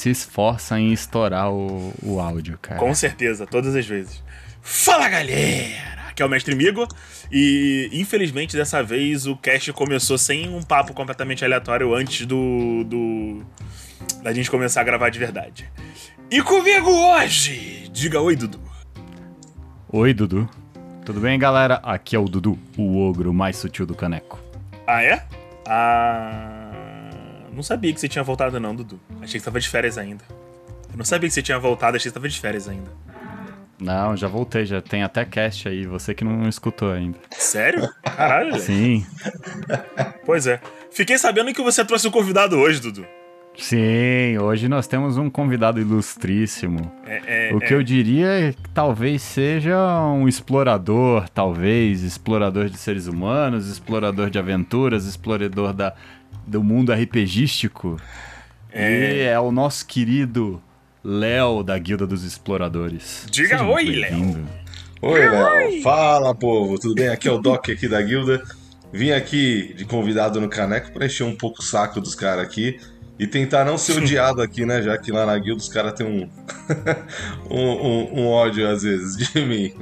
se esforça em estourar o, o áudio, cara. Com certeza, todas as vezes. Fala galera! Aqui é o Mestre Migo e infelizmente dessa vez o cast começou sem um papo completamente aleatório antes do. do da gente começar a gravar de verdade. E comigo hoje, diga oi, Dudu. Oi, Dudu. Tudo bem, galera? Aqui é o Dudu, o ogro mais sutil do caneco. Ah, é? Ah. Não sabia que você tinha voltado, não, Dudu. Achei que você tava de férias ainda. Eu não sabia que você tinha voltado, achei que você tava de férias ainda. Não, já voltei, já tem até cast aí, você que não escutou ainda. Sério? Caralho. Sim, Pois é. Fiquei sabendo que você trouxe um convidado hoje, Dudu. sim, hoje nós temos um convidado ilustríssimo. É, é, O que é. eu diria é que talvez seja um explorador, talvez, explorador de seres humanos, explorador de aventuras, explorador da, do mundo RPGístico. E é o nosso querido Léo da Guilda dos Exploradores. Diga Seja oi, Léo. Oi, Léo. Fala, povo. Tudo bem? Aqui é o Doc aqui da guilda. Vim aqui de convidado no Caneco pra encher um pouco o saco dos caras aqui e tentar não ser odiado aqui, né? Já que lá na guilda os caras têm um, um, um- um ódio às vezes de mim.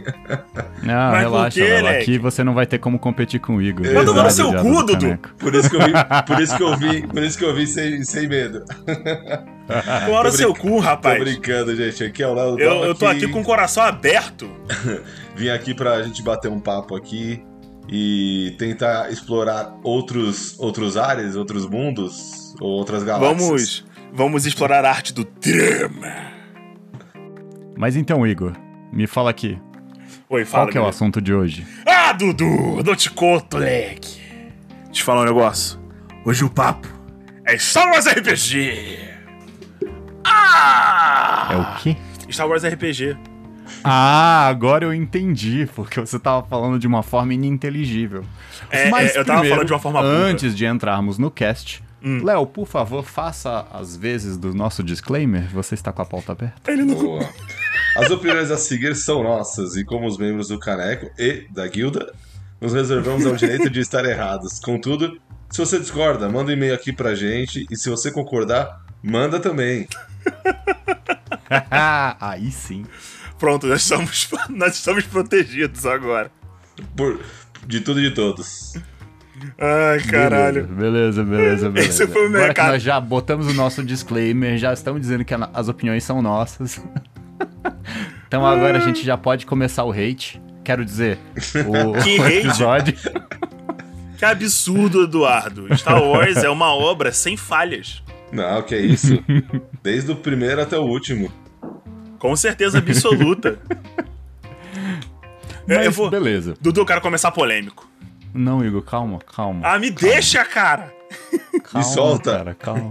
Não, Mas relaxa, quê. Leque? Aqui você não vai ter como competir com o Igor. Mas tomar no seu cu, Dudu. Por isso que eu vim, por isso que eu vim, por isso que eu vim sem, sem medo. Tomara o Tô seu cu, Tô rapaz. brincando, gente. Aqui é o Léo Eu, eu tô aqui com o coração aberto. Vim aqui pra gente bater um papo aqui e tentar explorar outros, outros ares, outros mundos ou outras galáxias. Vamos, vamos explorar a arte do drama. Mas então, Igor, me fala aqui. Oi, fala. Qual que é o assunto de hoje? Ah, Dudu, não te conto, leque. Deixa eu te falar um negócio. Hoje o papo é Star Wars RPG. Ah! É o quê? Star Wars RPG. Ah, agora eu entendi, porque você tava falando de uma forma ininteligível. É, Mas é, eu tava primeiro, falando de uma forma. Antes de entrarmos no cast, Hum. Léo, por favor, faça as vezes do nosso disclaimer. Você está com a pauta aberta? Ele não... Boa. As opiniões a seguir são nossas e, como os membros do Caneco e da Guilda, nos reservamos ao direito de estar errados. Contudo, se você discorda, manda um e-mail aqui pra gente e se você concordar, manda também. Aí sim. Pronto, nós estamos, nós estamos protegidos agora. Por, de tudo e de todos. Ai, caralho. Beleza, beleza, beleza. Esse foi o Agora que mercado. nós já botamos o nosso disclaimer, já estamos dizendo que as opiniões são nossas. então agora a gente já pode começar o hate. Quero dizer, o, Que o hate? episódio. Que absurdo, Eduardo. Star Wars é uma obra sem falhas. Não, que é isso. Desde o primeiro até o último. Com certeza absoluta. Mas eu vou... beleza. Dudu, eu quero começar polêmico. Não, Igor, calma, calma. Ah, me deixa, cara! calma, solta. Cara, calma.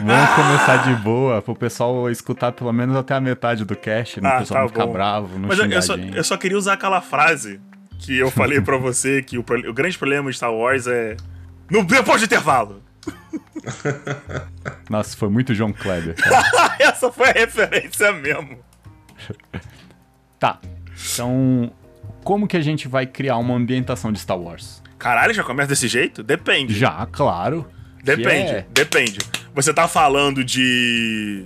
Vamos começar de boa, pro pessoal escutar pelo menos até a metade do cast, né? Ah, o pessoal tá não ficar bravo, não Mas eu, eu só, eu só queria usar aquela frase que eu falei pra você que o, o grande problema de Star Wars é. No, depois do intervalo! Nossa, foi muito João Kleber. Essa foi a referência mesmo. tá, então... Como que a gente vai criar uma ambientação de Star Wars? Caralho, já começa desse jeito? Depende. Já, claro. Depende, é- depende. Você tá falando de.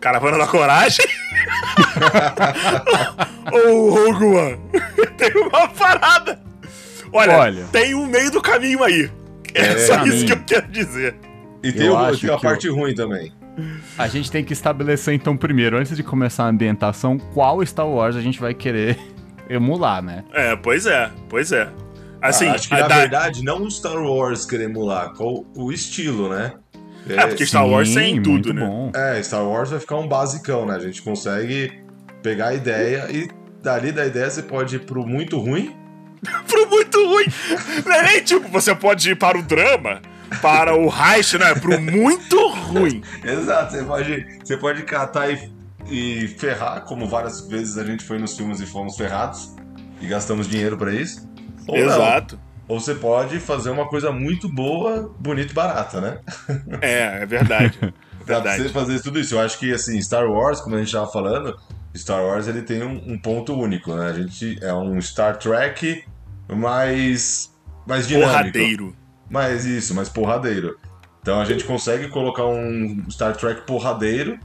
Caravana da Coragem? Ou Rogue One? tem uma parada. Olha, Olha. tem um meio do caminho aí. É, É, só caminho. isso que eu quero dizer. E tem, Eu o- tem a que parte ruim também. A gente tem que estabelecer, então, primeiro, antes de começar a ambientação, qual Star Wars a gente vai querer emular, né? É, pois é, pois é. Assim, Ah, acho que a na da- verdade não o Star Wars querer emular, qual o estilo, né? É, porque Star Wars tem Sim, tudo, né? bom. É, Star Wars vai ficar um basicão, né? A gente consegue pegar a ideia e dali da ideia você pode ir pro muito ruim. pro muito ruim. Não é nem tipo, você pode ir para o drama, para o heist, né? Pro muito ruim. Exato, você pode, você pode catar e, e ferrar, como várias vezes a gente foi nos filmes e fomos ferrados e gastamos dinheiro pra isso. Ou não. Exato. Ou você pode fazer uma coisa muito boa, bonita e barata, né? É, é verdade. Dá pra Verdade. você fazer tudo isso. Eu acho que, assim, Star Wars, como a gente tava falando, Star Wars ele tem um, um ponto único, né? A gente é um Star Trek mais, mais dinâmico. Porradeiro. Mais isso, mais porradeiro. Então a gente consegue colocar um Star Trek porradeiro.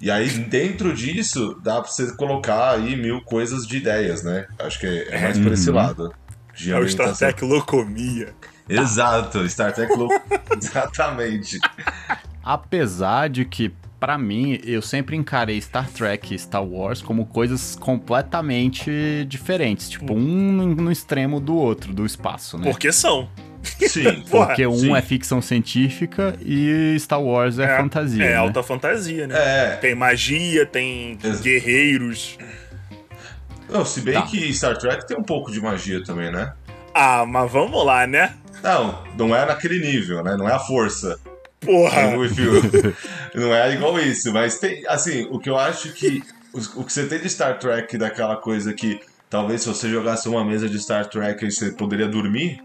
E aí, dentro disso, dá pra você colocar aí mil coisas de ideias, né? Acho que é, é mais por esse lado. De é o Star Trek Locomia. Exato, Star Trek Lo... Exatamente. Apesar de que, para mim, eu sempre encarei Star Trek e Star Wars como coisas completamente diferentes. Tipo, um no extremo do outro, do espaço, né? Porque são. Sim. Porque um sim. é ficção científica e Star Wars é, fantasia. É né? alta fantasia, né? É. Tem magia, tem Ex- guerreiros. Não, se bem Tá. que Star Trek tem um pouco de magia também, né? Ah, mas vamos lá, né? Não, não é naquele nível, né? Não é a força. Porra. Não é igual isso, mas tem, assim, o que eu acho que o, o que você tem de Star Trek daquela coisa que talvez se você jogasse uma mesa de Star Trek aí você poderia dormir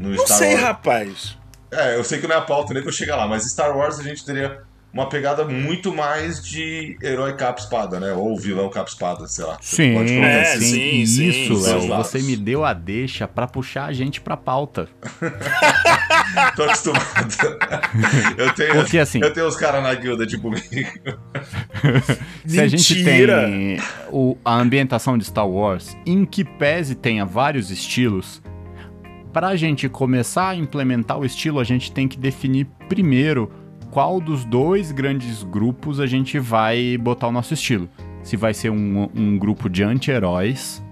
no Não Star sei, Wars. rapaz. É, eu sei que não é a pauta nem pra eu chegar lá, mas Star Wars a gente teria uma pegada muito mais de herói capa-espada, né? Ou vilão capa-espada, sei lá. Sim, pode colocar É, assim. sim, sim, sim, isso, dos Léo. Você me deu a deixa pra puxar a gente pra pauta. Tô acostumado. eu tenho, Porque, assim- eu tenho os caras na guilda, tipo, Se a gente tem o- a ambientação de Star Wars, em que pese tenha vários estilos, pra gente começar a implementar o estilo, a gente tem que definir primeiro qual dos dois grandes grupos a gente vai botar o nosso estilo. Se vai ser um, um grupo de anti-heróis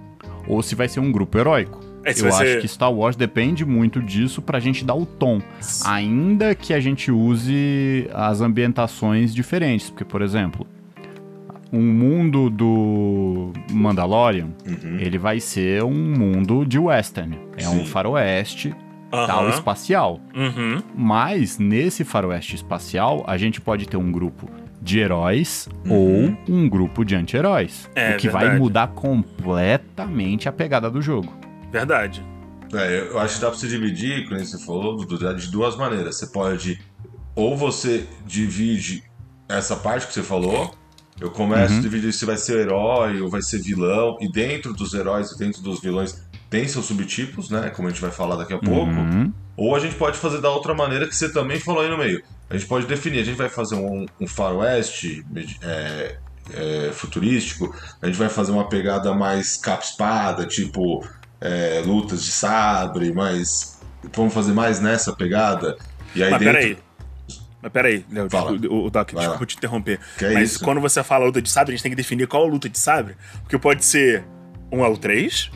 ou se vai ser um grupo heróico. É, se Eu acho ser- que Star Wars depende muito disso pra gente dar o tom. Ainda que a gente use as ambientações diferentes. Porque, por exemplo, um mundo do Mandalorian, ele vai ser um mundo de western. É um Sim. faroeste Aham. tal espacial. Uhum. Mas nesse faroeste espacial, a gente pode ter um grupo de heróis ou um grupo de anti-heróis. É, o que vai verdade. mudar completamente a pegada do jogo. Verdade. É, eu acho que dá pra você dividir, como você falou, de duas maneiras. Você pode. Ou você divide essa parte que você falou. Eu começo a dividir se vai ser herói ou vai ser vilão. E dentro dos heróis e dentro dos vilões tem seus subtipos, né? Como a gente vai falar daqui a pouco. Uhum. Ou a gente pode fazer da outra maneira que você também falou aí no meio. A gente pode definir, a gente vai fazer um, um faroeste é, é, futurístico, a gente vai fazer uma pegada mais capa-espada, tipo é, lutas de sabre, mas vamos fazer mais nessa pegada. E aí Mas dentro... peraí. Mas peraí, Léo, o, o Doc, Vai lá. desculpa te interromper. Que é mas isso? quando você fala luta de sabre, a gente tem que definir qual a luta de sabre. Porque pode ser 1 ao 3,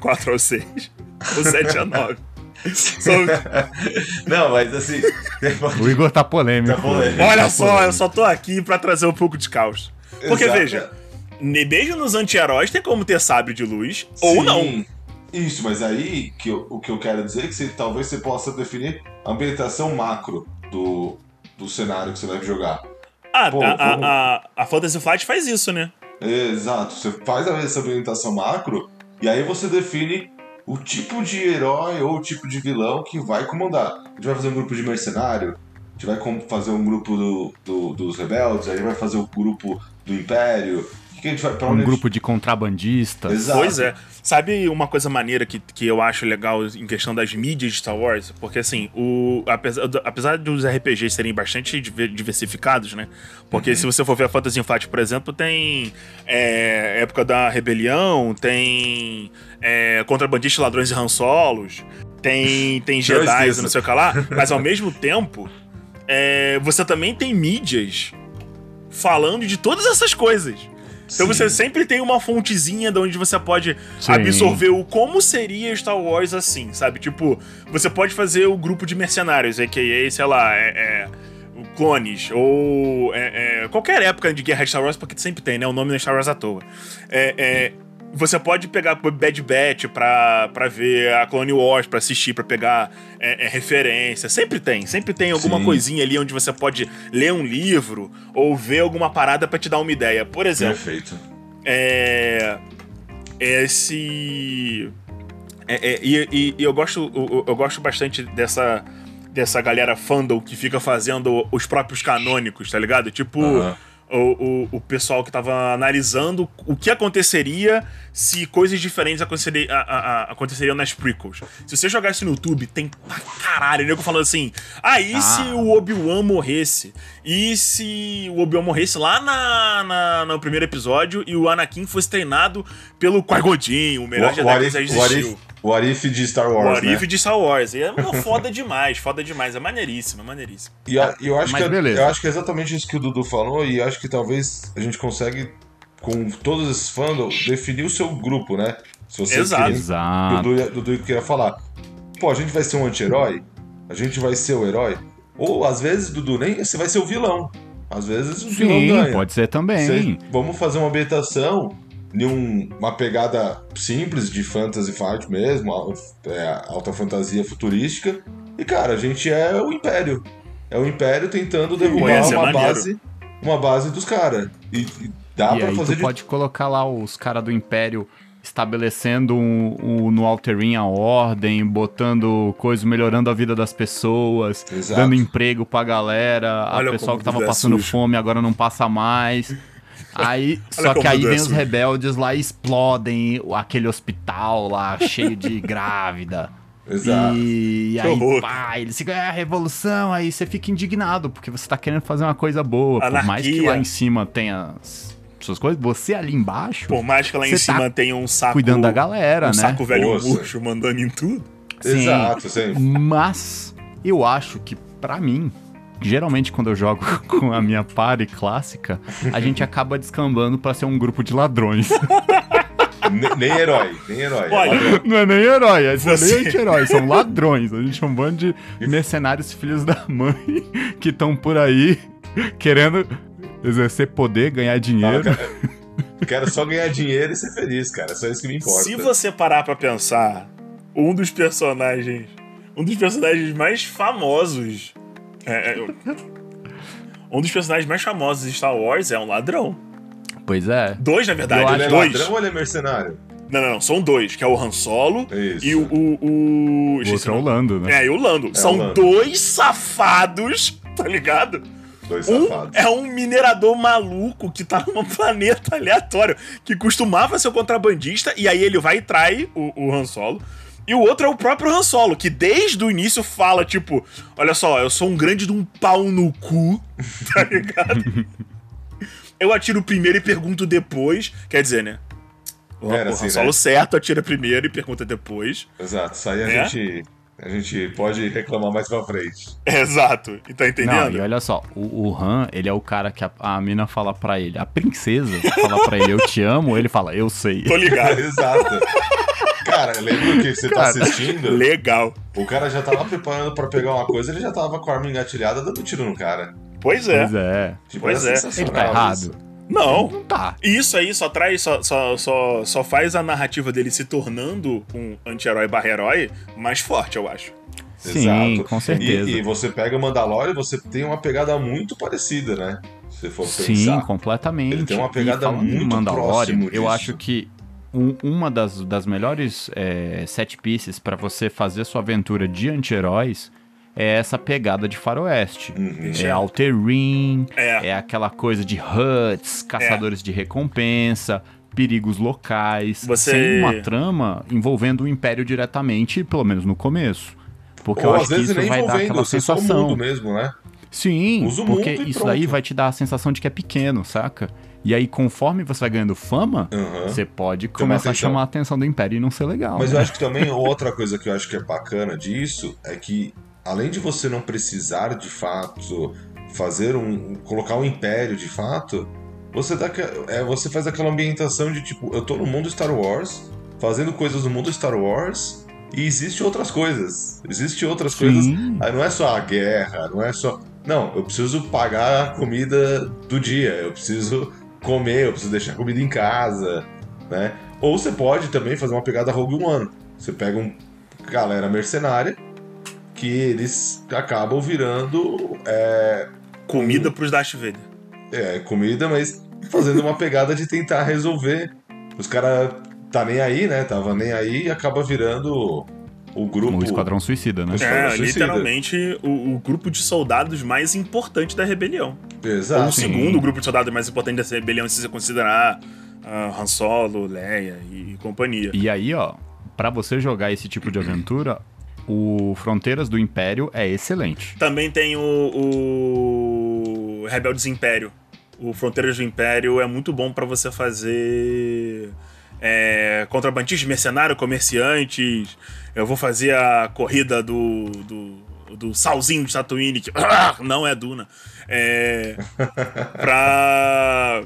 4 ao 6, ou 7 a 9. São- Não, mas assim... O Igor tá polêmico. Tá polêmico. Olha Tá só, polêmico. eu só tô aqui pra trazer um pouco de caos. Porque, Exato. veja, mesmo nos anti-heróis tem como ter sabre de luz, ou Sim. não. Isso, mas aí que eu- o que eu quero dizer é que você, talvez você possa definir ambientação macro do, do cenário que você vai jogar. Ah, Pô, a, a, a, a Fantasy Flight faz isso, né? Exato, você faz essa ambientação macro e aí você define o tipo de herói ou o tipo de vilão que vai comandar. A gente vai fazer um grupo de mercenário, a gente vai fazer um grupo do, do- dos rebeldes, aí vai fazer o grupo do império. Que, que a gente vai pra onde Um grupo de contrabandistas. Exato. Pois é. Sabe uma coisa maneira que, que eu acho legal em questão das mídias de Star Wars? Porque assim, o, apesar, do- apesar dos RPGs serem bastante diver- diversificados, né? Porque Uhum. se você for ver a Fantasy Flight, por exemplo, tem é, época da rebelião, tem é, contrabandistas, ladrões e Han Solos, tem, tem Jedi e não sei o que lá, mas ao mesmo tempo, é, você também tem mídias falando de todas essas coisas. Então Sim. você sempre tem uma fontezinha de onde você pode Sim. absorver o como seria Star Wars assim, sabe? Tipo, você pode fazer o grupo de mercenários, a.k.a., sei lá, é, é, clones, ou é, é, qualquer época de guerra de Star Wars, porque sempre tem, né? O nome não é Star Wars à toa. É, é, você pode pegar Bad Batch pra, pra ver a Clone Wars, pra assistir, pra pegar é, é, referência. Sempre tem, sempre tem alguma Sim. coisinha ali onde você pode ler um livro ou ver alguma parada pra te dar uma ideia. Por exemplo, Perfeito. é. Esse. é- é, e, e- e eu gosto, eu, eu gosto bastante dessa, dessa galera fandom que fica fazendo os próprios canônicos, tá ligado? Tipo. Aham. O, o, o pessoal que tava analisando o que aconteceria se coisas diferentes aconteceri- a- a- a- aconteceriam nas prequels. Se você jogar isso no YouTube, tem pra caralho. O nego falando assim: ah, e se Ah. o Obi-Wan morresse? E se o Obi-Wan morresse lá na, na- no primeiro episódio e o Anakin fosse treinado pelo Qui-Gon Jinn, o melhor O Jedi que já existiu? If- what if de Star O Wars, Arif né? de Star Wars. E é não, foda demais, foda demais. É maneiríssimo, é maneiríssimo. E eu, e eu acho Mas que, é- beleza. eu acho que é exatamente isso que o Dudu falou, e acho que talvez a gente consegue, com todos esses fandoms, definir o seu grupo, né? Se você Exato. queria- Exato. Dudu, Dudu queria falar. Pô, a gente vai ser um anti-herói? A gente vai ser o herói? Ou às vezes, Dudu, nem você vai ser o vilão. Às vezes o vilão Sim, ganha. pode ser também. Cê- vamos fazer uma ambientação um- uma pegada simples de fantasy fight mesmo, é, alta fantasia futurística. E cara, a gente é o Império. É o Império tentando derrubar ser uma base, uma base dos caras. E, e dá e pra aí fazer tu de pode colocar lá os caras do Império estabelecendo um, um- no Alterin a ordem, botando coisas, melhorando a vida das pessoas, Exato. dando emprego pra galera, Olha a pessoal que tava é passando sujo. fome agora não passa mais. Aí, só que aí vem os rebeldes lá e explodem aquele hospital lá cheio de grávida. Exato. E, e Que aí, horror. pá, eles ficam, é a revolução, aí você fica indignado, porque você tá querendo fazer uma coisa boa. Por mais que Anarquia. lá em cima tenha as suas coisas, você ali embaixo, Por mais que lá em tá cima tenha um saco. cuidando da galera, um né? saco velho Nossa. murcho mandando em tudo. Sim. Exato, sim. Mas eu acho que, pra mim, geralmente quando eu jogo com a minha party clássica, a gente acaba descambando pra ser um grupo de ladrões. Ne- nem herói, nem herói. Olha. Não é nem herói, é Você- nem anti-herói, são ladrões. A gente é um bando de mercenários filhos da mãe que estão por aí querendo exercer poder, ganhar Não, dinheiro. eu quero- só ganhar dinheiro e ser feliz, cara. É só isso que me importa. se você parar pra pensar, um dos personagens. Um dos personagens mais famosos. É, é, um dos personagens mais famosos de Star Wars é um ladrão. Pois é. Dois, na verdade. Ele é dois. ladrão ou ele é mercenário? Não, não, não. São dois, que é o Han Solo Isso. e o. o, o... Outro é o. Lando, né? É, e o Lando. É, São o Lando. dois safados, tá ligado? Dois Um safados. é um minerador maluco que tá num planeta aleatório, que costumava ser o contrabandista, e aí ele vai e trai o, o Han Solo. E o outro é o próprio Han Solo, que desde o início fala, tipo, olha só, eu sou um grande de um pau no cu, tá ligado? eu atiro primeiro e pergunto depois. Quer dizer, né? O, Era o assim, Han Solo né? certo atira primeiro e pergunta depois. Exato. Isso aí a, É? gente, a gente pode reclamar mais pra frente. Exato. E tá Não, entendendo? e olha só, o, o Han, ele é o cara que a, a mina fala pra ele, a princesa fala pra ele, eu te amo, ele fala, eu sei. Tô ligado. Exato. Cara, lembra que você tá Cara, assistindo? Legal. O cara já tava preparando pra pegar uma coisa, ele já tava com a arma engatilhada dando tiro no cara. Pois é. Pois é. Tipo, Pois é. Ele tá errado? isso. Não. Não tá. E isso aí só traz, só, só, só, só faz a narrativa dele se tornando um anti-herói barra herói mais forte, eu acho. Sim, Exato. com certeza. E, e você pega o Mandalorian e você tem uma pegada muito parecida, né? Se for Sim, pensar. completamente. Ele tem uma pegada muito Mandalorian, próximo Eu disso. acho que um- uma das, das melhores é, set pieces pra você fazer sua aventura de anti-heróis é essa pegada de faroeste. Uhum. É Rim, É. é aquela coisa de huts, caçadores de recompensa, perigos locais, Você- sem uma trama envolvendo o Império diretamente, pelo menos no começo. Porque Ou eu às acho que vezes isso vai dar aquela o sensação. mesmo, né? Sim, porque isso daí pronto. vai te dar a sensação de que é pequeno, saca? E aí, conforme você vai ganhando fama, Aham. você pode começar a chamar a atenção do Império e não ser legal. Mas né? eu acho que também outra coisa que eu acho que é bacana disso é que além de você não precisar de fato fazer um colocar um império de fato, você dá que- é, você faz aquela ambientação de tipo, eu tô no mundo Star Wars, fazendo coisas no mundo Star Wars e existe outras coisas. Existe outras coisas. Sim. Aí não é só a guerra, não é só não, eu preciso pagar a comida do dia, eu preciso comer, eu preciso deixar comida em casa, né? Ou você pode também fazer uma pegada Rogue One. Você pega um galera mercenária que eles acabam virando é, Comida pros Darth Vader. é, comida, mas fazendo uma pegada de tentar resolver. Os caras tá nem aí, né? Tava nem aí e acaba virando o grupo. O Esquadrão Suicida, né? Esquadrão É, Suicida. literalmente o, o grupo de soldados mais importante da rebelião. Ou o Exato. segundo grupo de soldados mais importante dessa rebelião, se você considerar ah, Han Solo, Leia e, companhia. E aí, ó, pra você jogar esse tipo de aventura, o Fronteiras do Império é excelente. Também tem o, o Rebeldes Império. O Fronteiras do Império é muito bom para você fazer é, contrabandistas, mercenário, comerciantes. Eu vou fazer a corrida do, do, do salzinho de Tatooine, que não é Duna. É, pra,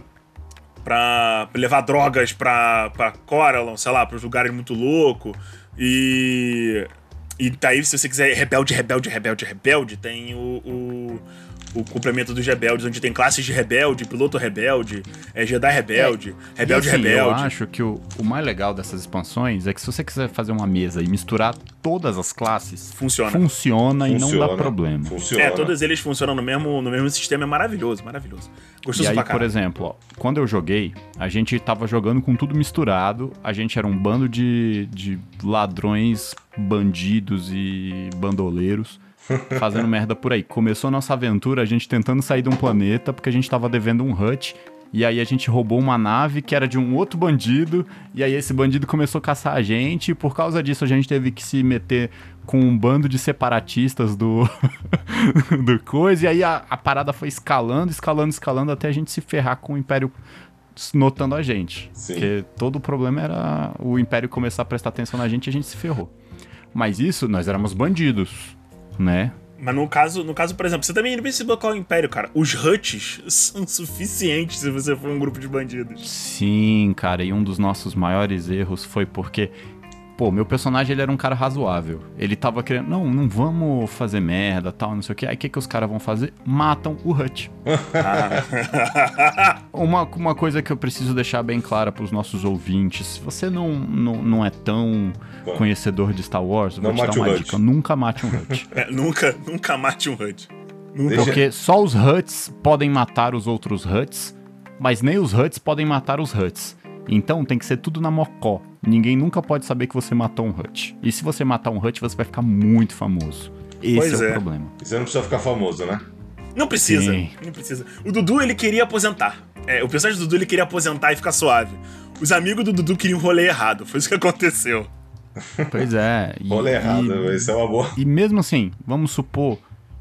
pra levar drogas pra, pra Coralon, sei lá, pros lugares muito loucos. E. E daí, se você quiser rebelde, rebelde, rebelde, rebelde, tem o, o o complemento dos rebeldes, onde tem classes de rebelde, piloto rebelde, é, Jedi rebelde, é, rebelde assim, rebelde. Eu acho que o, o mais legal dessas expansões é que se você quiser fazer uma mesa e misturar todas as classes, funciona, funciona, funciona e não dá problema. Funciona. É, todos eles funcionam no mesmo, no mesmo sistema, é maravilhoso, maravilhoso. Gostoso e aí, por exemplo, ó, quando eu joguei, a gente tava jogando com tudo misturado, a gente era um bando de, de ladrões, bandidos e bandoleiros fazendo merda por aí. Começou nossa aventura a gente tentando sair de um planeta porque a gente tava devendo um hut. E aí a gente roubou uma nave que era de um outro bandido. E aí esse bandido começou a caçar a gente. E por causa disso a gente teve que se meter com um bando de separatistas do, do coisa. E aí a, a parada foi escalando, escalando, escalando até a gente se ferrar com o Império notando a gente. Sim. Porque todo o problema era o Império começar a prestar atenção na gente e a gente se ferrou. Mas isso, nós éramos bandidos né? Mas no caso, no caso, por exemplo, você também não precisa bloquear o Império, cara. Os huts são suficientes se você for um grupo de bandidos. Sim, cara, e um dos nossos maiores erros foi porque pô, meu personagem ele era um cara razoável. Ele tava querendo, não, não vamos fazer merda, tal, não sei o que. Aí o que, que os caras vão fazer? Matam o Hut. uma, uma coisa que eu preciso deixar bem clara pros nossos ouvintes: se você não, não, não é tão conhecedor de Star Wars, eu vou te dar uma dica: nunca mate um Hut. É, nunca, nunca mate um Hut. Porque só os Huts podem matar os outros Huts, mas nem os Huts podem matar os Huts. Então tem que ser tudo na mocó. Ninguém nunca pode saber que você matou um Hut. E se você matar um Hut, você vai ficar muito famoso. Esse pois é, é, o problema. E você não precisa ficar famoso, né? Não precisa. Sim. Não precisa. O Dudu, ele queria aposentar. É, o personagem do Dudu, ele queria aposentar e ficar suave. Os amigos do Dudu queriam um rolê errado. Foi isso que aconteceu. Pois é. E, rolê errado, isso é uma boa. E mesmo assim, vamos supor,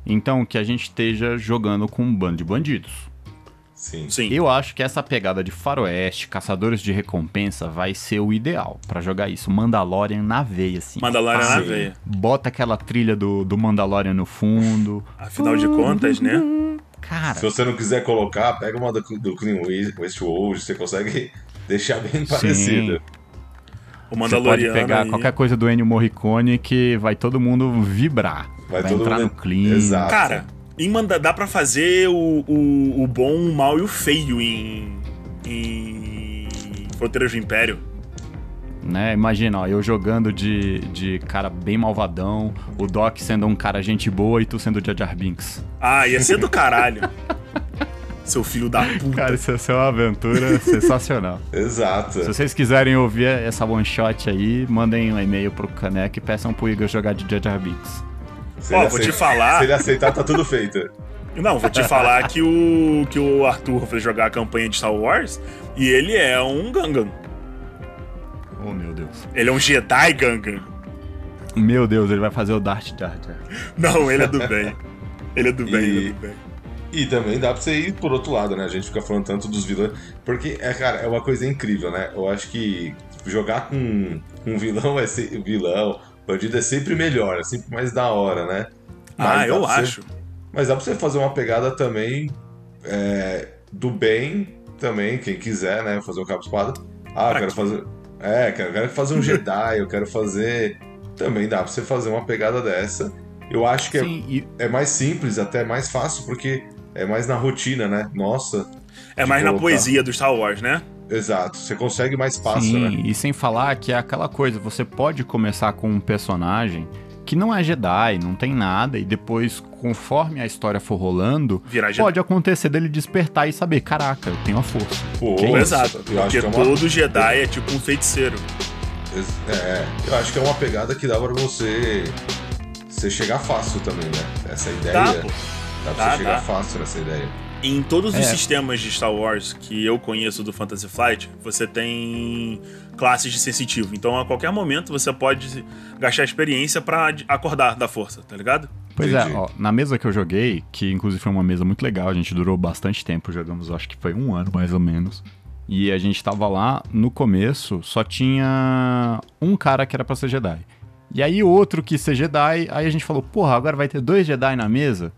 então, que a gente esteja jogando com um bando de bandidos. Sim. Sim. Eu acho que essa pegada de faroeste, caçadores de recompensa, vai ser o ideal para jogar isso. Mandalorian na veia, assim. Mandalorian ah, na veia. Bota aquela trilha do, do Mandalorian no fundo. Afinal de contas, né? Cara. Se você não quiser colocar, pega uma do, do Clean Westworld, você consegue deixar bem parecido. O Mandalorian. Você pode pegar aí. qualquer coisa do Ennio Morricone que vai todo mundo vibrar. Vai, vai entrar mundo... no clima. Exato. Cara, em manda, dá para fazer o, o, o, bom, o mal e o feio em, em Fronteiras do Império. Né? Imagina, ó, eu jogando de, de cara bem malvadão, o Doc sendo um cara gente boa e tu sendo o Jar Jar Binks. Ah, ia ser do caralho. Seu filho da puta. Cara, isso ia ser uma aventura sensacional. Exato. Se vocês quiserem ouvir essa one shot aí, mandem um e-mail pro Caneco e peçam pro Igor jogar de Jar Jar Binks. Se Ó, vou te falar. Se ele aceitar, tá tudo feito. Não, vou te falar que o, que o Arthur foi jogar a campanha de Star Wars e ele é um Gangan. Oh, meu Deus. Ele é um Jedi Gangan. Meu Deus, ele vai fazer o Darth Jar Jar. Não, ele é do bem. Ele é do bem, e... ele é do bem. E também dá pra você ir por outro lado, né? A gente fica falando tanto dos vilões. Porque, é, cara, é uma coisa incrível, né? Eu acho que jogar com um vilão é ser vilão, Bandido é sempre melhor, é sempre mais da hora, né? Mas ah, eu acho. Você... Mas dá pra você fazer uma pegada também é, do bem, também, quem quiser, né? Fazer um cabo espada. Ah, eu quero fazer. É, eu quero fazer um Jedi, eu quero fazer. Também dá pra você fazer uma pegada dessa. Eu acho que é, Sim, é, e... é mais simples, até mais fácil, porque é mais na rotina, né? Nossa. É mais colocar... na poesia do Star Wars, né? Exato, você consegue mais fácil, Sim, né? E sem falar que é aquela coisa, você pode começar com um personagem que não é Jedi, não tem nada, e depois, conforme a história for rolando, pode acontecer dele despertar e saber, caraca, eu tenho a força. Pô, é exato, porque é uma... todo Jedi é tipo um feiticeiro. É, eu acho que é uma pegada que dá pra você, você chegar fácil também, né? Essa ideia. Dá, pô. dá pra dá, você chegar fácil nessa ideia. Em todos os É. sistemas de Star Wars que eu conheço do Fantasy Flight, você tem classes de sensitivo. Então, a qualquer momento, você pode gastar experiência pra acordar da força, tá ligado? Pois Entendi. é, ó, na mesa que eu joguei, que inclusive foi uma mesa muito legal, a gente durou bastante tempo, jogamos acho que foi um ano mais ou menos. E a gente tava lá, no começo, só tinha um cara que era pra ser Jedi. E aí outro quis ser Jedi, aí a gente falou, porra, agora vai ter dois Jedi na mesa?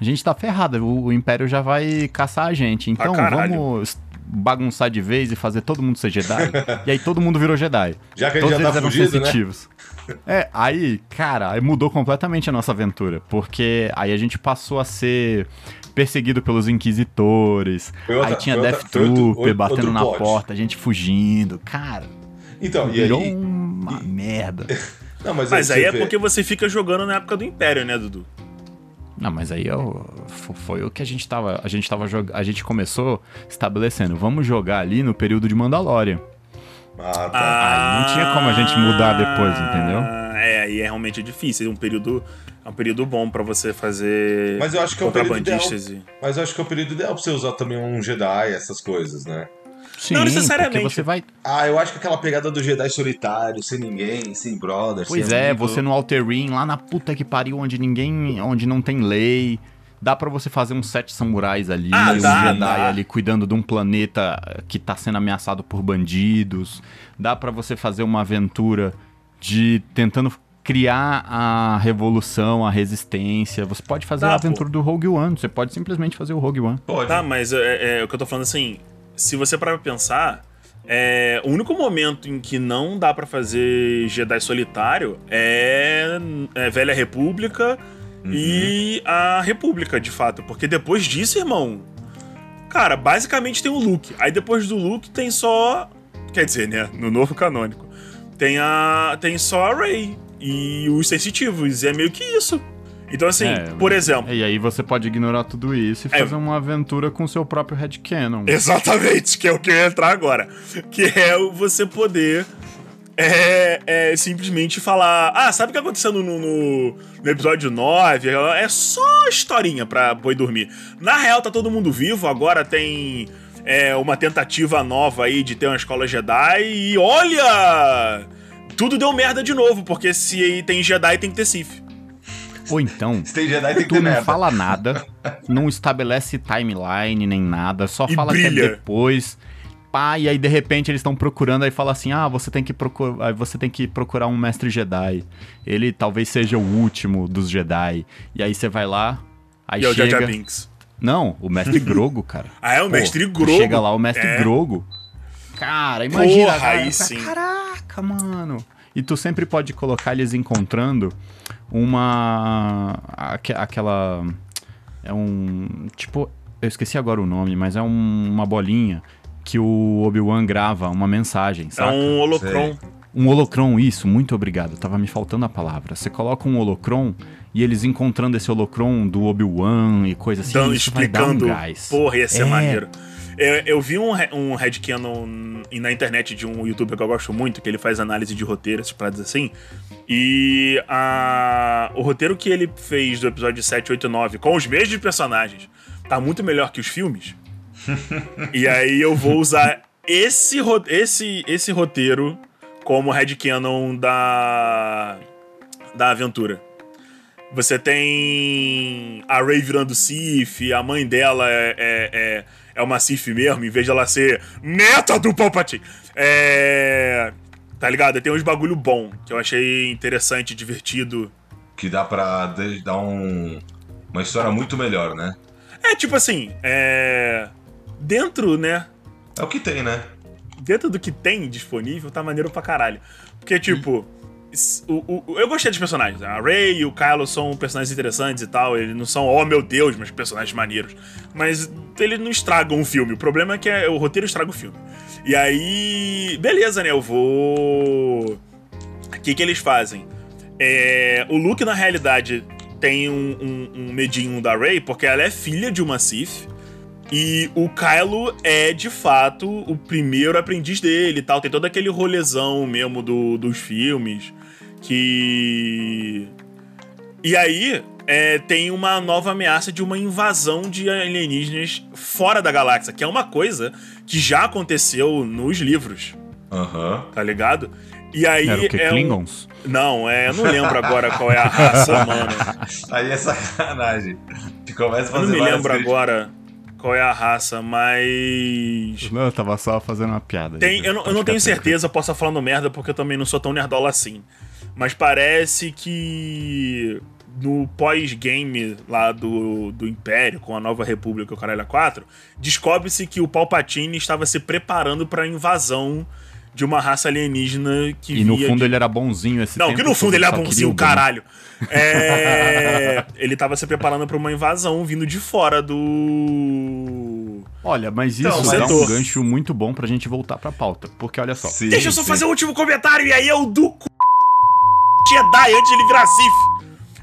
A gente tá ferrado, o, o Império já vai caçar a gente. Então caralho. vamos bagunçar de vez e fazer todo mundo ser Jedi. e aí todo mundo virou Jedi. Já que a gente Todos já eles tá eram fugido, né? É, aí, cara, aí mudou completamente a nossa aventura. Porque aí a gente passou a ser perseguido pelos inquisitores. Outra- aí tinha outra- Death foi outro- Trooper outro- batendo outro na plot. porta, a gente fugindo. Cara, Então, e virou aí. uma merda. Não, mas, Mas aí é vê- porque você fica jogando na época do Império, né, Dudu? Não, mas aí eu, fo- foi o que a gente tava. A gente tava. A gente começou estabelecendo. Vamos jogar ali no período de Mandalorian. Ah, tá. Aí não tinha como a gente mudar depois, entendeu? É, aí é realmente difícil. É um período, é um período bom pra você fazer Mas eu acho que é um período contrabandistas e... Mas eu acho que é o período ideal pra você usar também um Jedi, essas coisas, né? Sim, necessariamente. Porque você vai. Ah, eu acho que aquela pegada do Jedi solitário, sem ninguém, sem brother, Pois sem é, amigo. você no Outer Ring, lá na puta que pariu, onde ninguém. onde não tem lei. Dá pra você fazer uns sete samurais ali, Ah, um dá, Jedi dá. ali cuidando de um planeta que tá sendo ameaçado por bandidos. Dá pra você fazer uma aventura de tentando criar a revolução, a resistência. Você pode fazer Dá, a aventura do Rogue One, você pode simplesmente fazer o Rogue One. Pode. Tá, mas é, é o que eu tô falando assim, se você parar pra pensar, é, o único momento em que não dá pra fazer Jedi solitário é, é Velha República e a República, de fato. Porque depois disso, irmão, cara, basicamente tem o Luke. Aí depois do Luke tem só. Quer dizer, né? No novo canônico. Tem a. Tem só a Rey e os sensitivos. E é meio que isso. Então, assim, É, por exemplo. E aí você pode ignorar tudo isso e É. fazer uma aventura com seu próprio headcanon. Exatamente, que é o que eu ia entrar agora. Que é o você poder é, é, simplesmente falar: Ah, sabe o que aconteceu no, no, no episódio 9? É só historinha pra boi dormir. Na real, tá todo mundo vivo, agora tem é, uma tentativa nova aí de ter uma escola Jedi e olha! Tudo deu merda de novo, porque se tem Jedi tem que ter Sith. Ou então, que tu não merda. fala nada, não estabelece timeline nem nada, só E fala que brilha. é depois. Pá, e aí de repente eles estão procurando, aí fala assim: "Ah, você tem que procurar, você tem que procurar um mestre Jedi. Ele talvez seja o último dos Jedi". E aí você vai lá, aí E é o chega Binks. Não, o mestre Grogo, cara. Ah, é o Pô, mestre Grogo. Chega lá o mestre É. Grogo. Cara, imagina, Porra, cara, aí cara, sim. Caraca, mano. E tu sempre pode colocar eles encontrando uma aque- aquela é um tipo, eu esqueci agora o nome, mas é um- uma bolinha que o Obi-Wan grava uma mensagem, É um holocron. Um holocron, isso, muito obrigado. Tava me faltando a palavra. Você coloca um holocron e eles encontrando esse holocron do Obi-Wan e coisa assim, dando, dar um explicando. gás. Porra, ia ser É. maneiro. Eu, eu vi um, um headcanon na internet de um youtuber que eu gosto muito, que ele faz análise de roteiro, essas paradas assim. E a, o roteiro que ele fez do episódio 7, 8 e 9, com os mesmos personagens, tá muito melhor que os filmes. e aí eu vou usar esse, esse, esse roteiro como headcanon da, da aventura. Você tem a Rey virando Sif, a mãe dela é, é, é, é uma Sif mesmo, em vez de ela ser neta do Palpatine. É. Tá ligado? Tem uns bagulho bom, que eu achei interessante, divertido. Que dá pra dar um, uma história muito melhor, né? É tipo assim, é. Dentro, né? É o que tem, né? dentro do que tem disponível, tá maneiro pra caralho. Porque, tipo, o, o- eu gostei dos personagens. A Rey e o Kylo são personagens interessantes e tal. Eles não são, oh meu Deus, mas personagens maneiros. Mas eles não estragam o filme. O problema é que é- o roteiro estraga o filme. E aí, beleza, né? Eu vou. O que, que eles fazem? É, o Luke, na realidade, tem um, um- um medinho da Rey, porque ela é filha de uma Sith. E o Kylo é, de fato, o primeiro aprendiz dele e tal. Tem todo aquele rolezão mesmo do- dos filmes. Que. E aí, é, tem uma nova ameaça de uma invasão de alienígenas fora da galáxia, que é uma coisa que já aconteceu nos livros. Aham. Tá ligado? E aí Era o que? é um- Klingons? Não, é, eu não lembro agora qual é a raça, mano. Aí é sacanagem. Começa a Eu não fazer me lembro críticas. agora qual é a raça, mas. Não, eu tava só fazendo uma piada. Tem, eu não, eu não tenho certeza, posso estar falando merda porque eu também não sou tão nerdola assim. Mas parece que no pós-game lá do, do Império, com a Nova República, o Caralho 4, descobre-se que o Palpatine estava se preparando para a invasão de uma raça alienígena que E no fundo de- ele era bonzinho esse Não, que no fundo ele queria bonzinho, o bem. É, ele tava se preparando para uma invasão vindo de fora do. Olha, mas isso Então, dá mas- um gancho muito bom pra gente voltar pra pauta. Porque olha só, Sim, Deixa eu só sim. fazer o último comentário e aí eu do c... Jedi antes de ele virar Sith.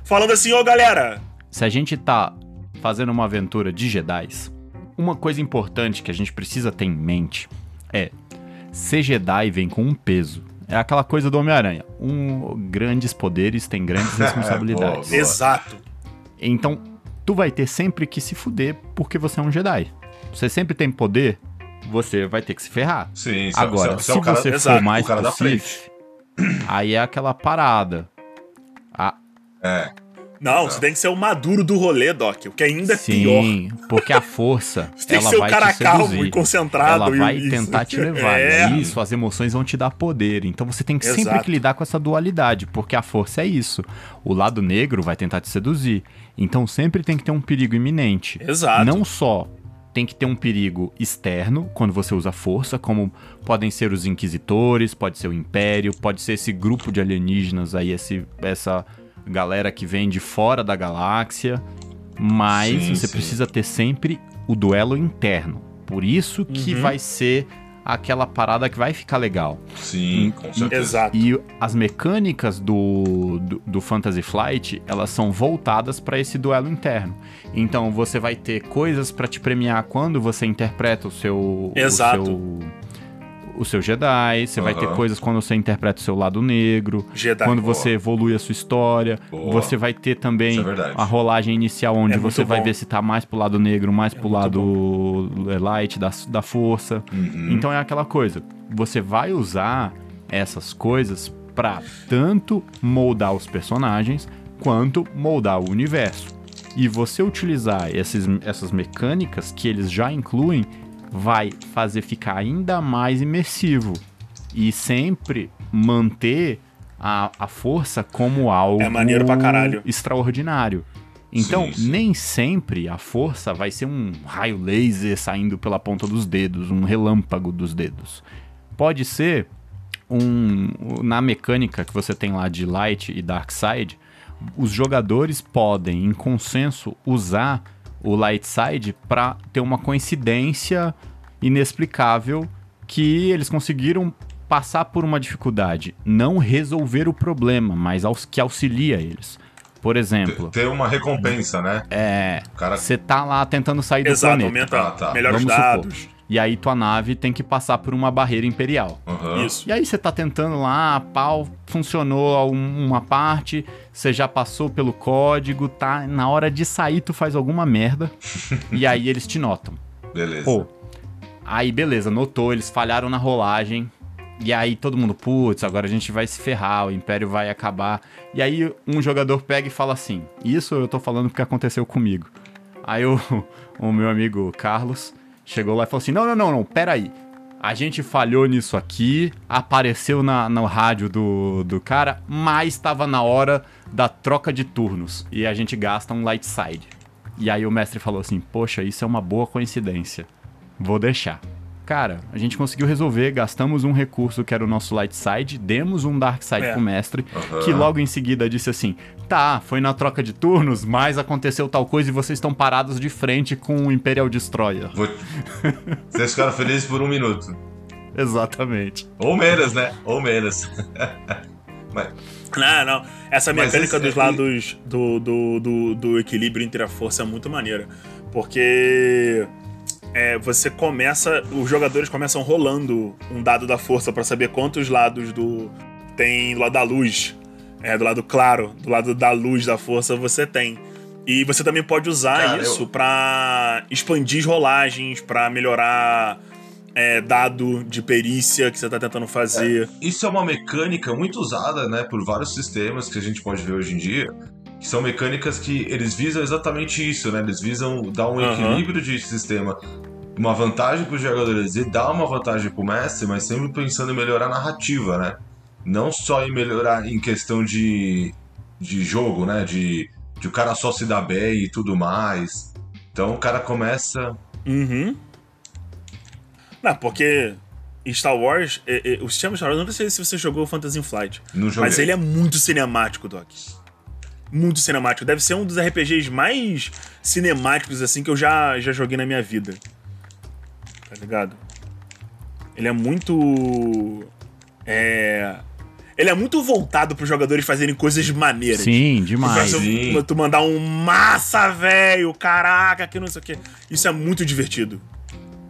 Falando assim, ô galera. se a gente tá fazendo uma aventura de Jedi, uma coisa importante que a gente precisa ter em mente é ser Jedi vem com um peso. É aquela coisa do Homem-Aranha. Um, grandes poderes têm grandes responsabilidades. Boa. Exato. Então, tu vai ter sempre que se fuder porque você é um Jedi. Você sempre tem poder, você vai ter que se ferrar. Sim, você- Agora, você se é o cara- você Exato, for mais o cara da pro Sith, aí é aquela parada. A, É. Não, você tem que ser o maduro do rolê, Doc. O que ainda é pior. sim, porque a força, Você tem que ser o cara te calmo e concentrado. Ela e- vai e- tentar te levar. É. E isso, as emoções vão te dar poder. Então você tem que sempre Exato. que lidar com essa dualidade, porque a força é isso. O lado negro vai tentar te seduzir. Então sempre tem que ter um perigo iminente. Exato. Não só tem que ter um perigo externo quando você usa força, como podem ser os inquisitores, pode ser o império, pode ser esse grupo de alienígenas aí, esse, essa galera que vem de fora da galáxia. Mas Sim, você sim. precisa ter sempre o duelo interno. Por isso que Uhum. vai ser aquela parada que vai ficar legal. Sim, com certeza. Exato. E as mecânicas do, do, do Fantasy Flight, elas são voltadas para esse duelo interno. Então você vai ter coisas para te premiar quando você interpreta o seu Exato. o seu, o seu Jedi, você vai ter coisas quando você interpreta o seu lado negro, Jedi. quando boa. você evolui a sua história, Boa. você vai ter também é a rolagem inicial onde É você vai bom. ver se tá mais pro lado negro, mais pro muito lado light da, da força. Uhum. Então é aquela coisa, você vai usar essas coisas pra tanto moldar os personagens quanto moldar o universo. E você utilizar esses, essas mecânicas que eles já incluem vai fazer ficar ainda mais imersivo e sempre manter a, a força como algo É maneiro pra caralho. extraordinário. Então, Sim, sim. nem sempre a força vai ser um raio laser saindo pela ponta dos dedos, um relâmpago dos dedos. Pode ser um na mecânica que você tem lá de Light e Dark Side, os jogadores podem, em consenso, usar o Light Side para ter uma coincidência inexplicável que eles conseguiram passar por uma dificuldade, não resolver o problema, mas aux- que auxilia eles. Por exemplo, Ter uma recompensa, né? é, O cara. você tá lá tentando sair do Exato, planeta. aumenta Ah, tá. melhores Vamos dados. supor. E aí tua nave tem que passar por uma barreira imperial. Aham. Isso. E aí você tá tentando lá, pau, funcionou uma parte, você já passou pelo código, tá? Na hora de sair tu faz alguma merda e aí eles te notam. Beleza. Pô, aí beleza, notou, eles falharam na rolagem. E aí todo mundo, putz, agora a gente vai se ferrar, o Império vai acabar. E aí um jogador pega e fala assim: Isso eu tô falando porque aconteceu comigo. Aí o, o meu amigo Carlos chegou lá e falou assim: Não, não, não, não, peraí. A gente falhou nisso aqui, apareceu na, no rádio do, do cara, mas estava na hora da troca de turnos. E a gente gasta um light side. E aí o mestre falou assim: Poxa, isso é uma boa coincidência. Vou deixar. Cara, a gente conseguiu resolver, gastamos um recurso que era o nosso light side, demos um dark side É. pro mestre, Aham. que logo em seguida disse assim: Tá, foi na troca de turnos, mas aconteceu tal coisa e vocês estão parados de frente com o Imperial Destroyer. Vou... Vocês ficaram felizes por um minuto. Exatamente. Ou menos, né? Ou menos. Mas, Não, não. Essa mecânica dos lados do, do, do, do equilíbrio entre a força é muito maneira. Porque é, você começa. Os jogadores começam rolando um dado da força pra saber quantos lados do. Tem lado da luz. É, do lado claro, do lado da luz da força você tem. E você também pode usar Cara, isso eu- pra expandir rolagens, pra melhorar é, dado de perícia que você tá tentando fazer. Isso é uma mecânica muito usada, né, por vários sistemas que a gente pode ver hoje em dia, que são mecânicas que eles visam exatamente isso, né? Eles visam dar um Aham. equilíbrio de sistema, uma vantagem para os jogadores e dar uma vantagem para o mestre, mas sempre pensando em melhorar a narrativa, né? Não só em melhorar em questão de, de jogo, né? De, de o cara só se dar bem e tudo mais. Então o cara começa. Uhum. Não, porque Star Wars, é, é, o sistema Star Wars, não sei se você jogou Fantasy Flight, No jogo. mas ele é muito cinemático, Doc. Muito cinemático. Deve ser um dos RPGs mais cinemáticos, assim, que eu já, já joguei na minha vida. Tá ligado? Ele é muito. É. Ele é muito voltado pros jogadores fazerem coisas maneiras. Sim, demais. Pra Sim. tu, tu mandar um massa, velho, caraca, que não sei o quê. Isso é muito divertido.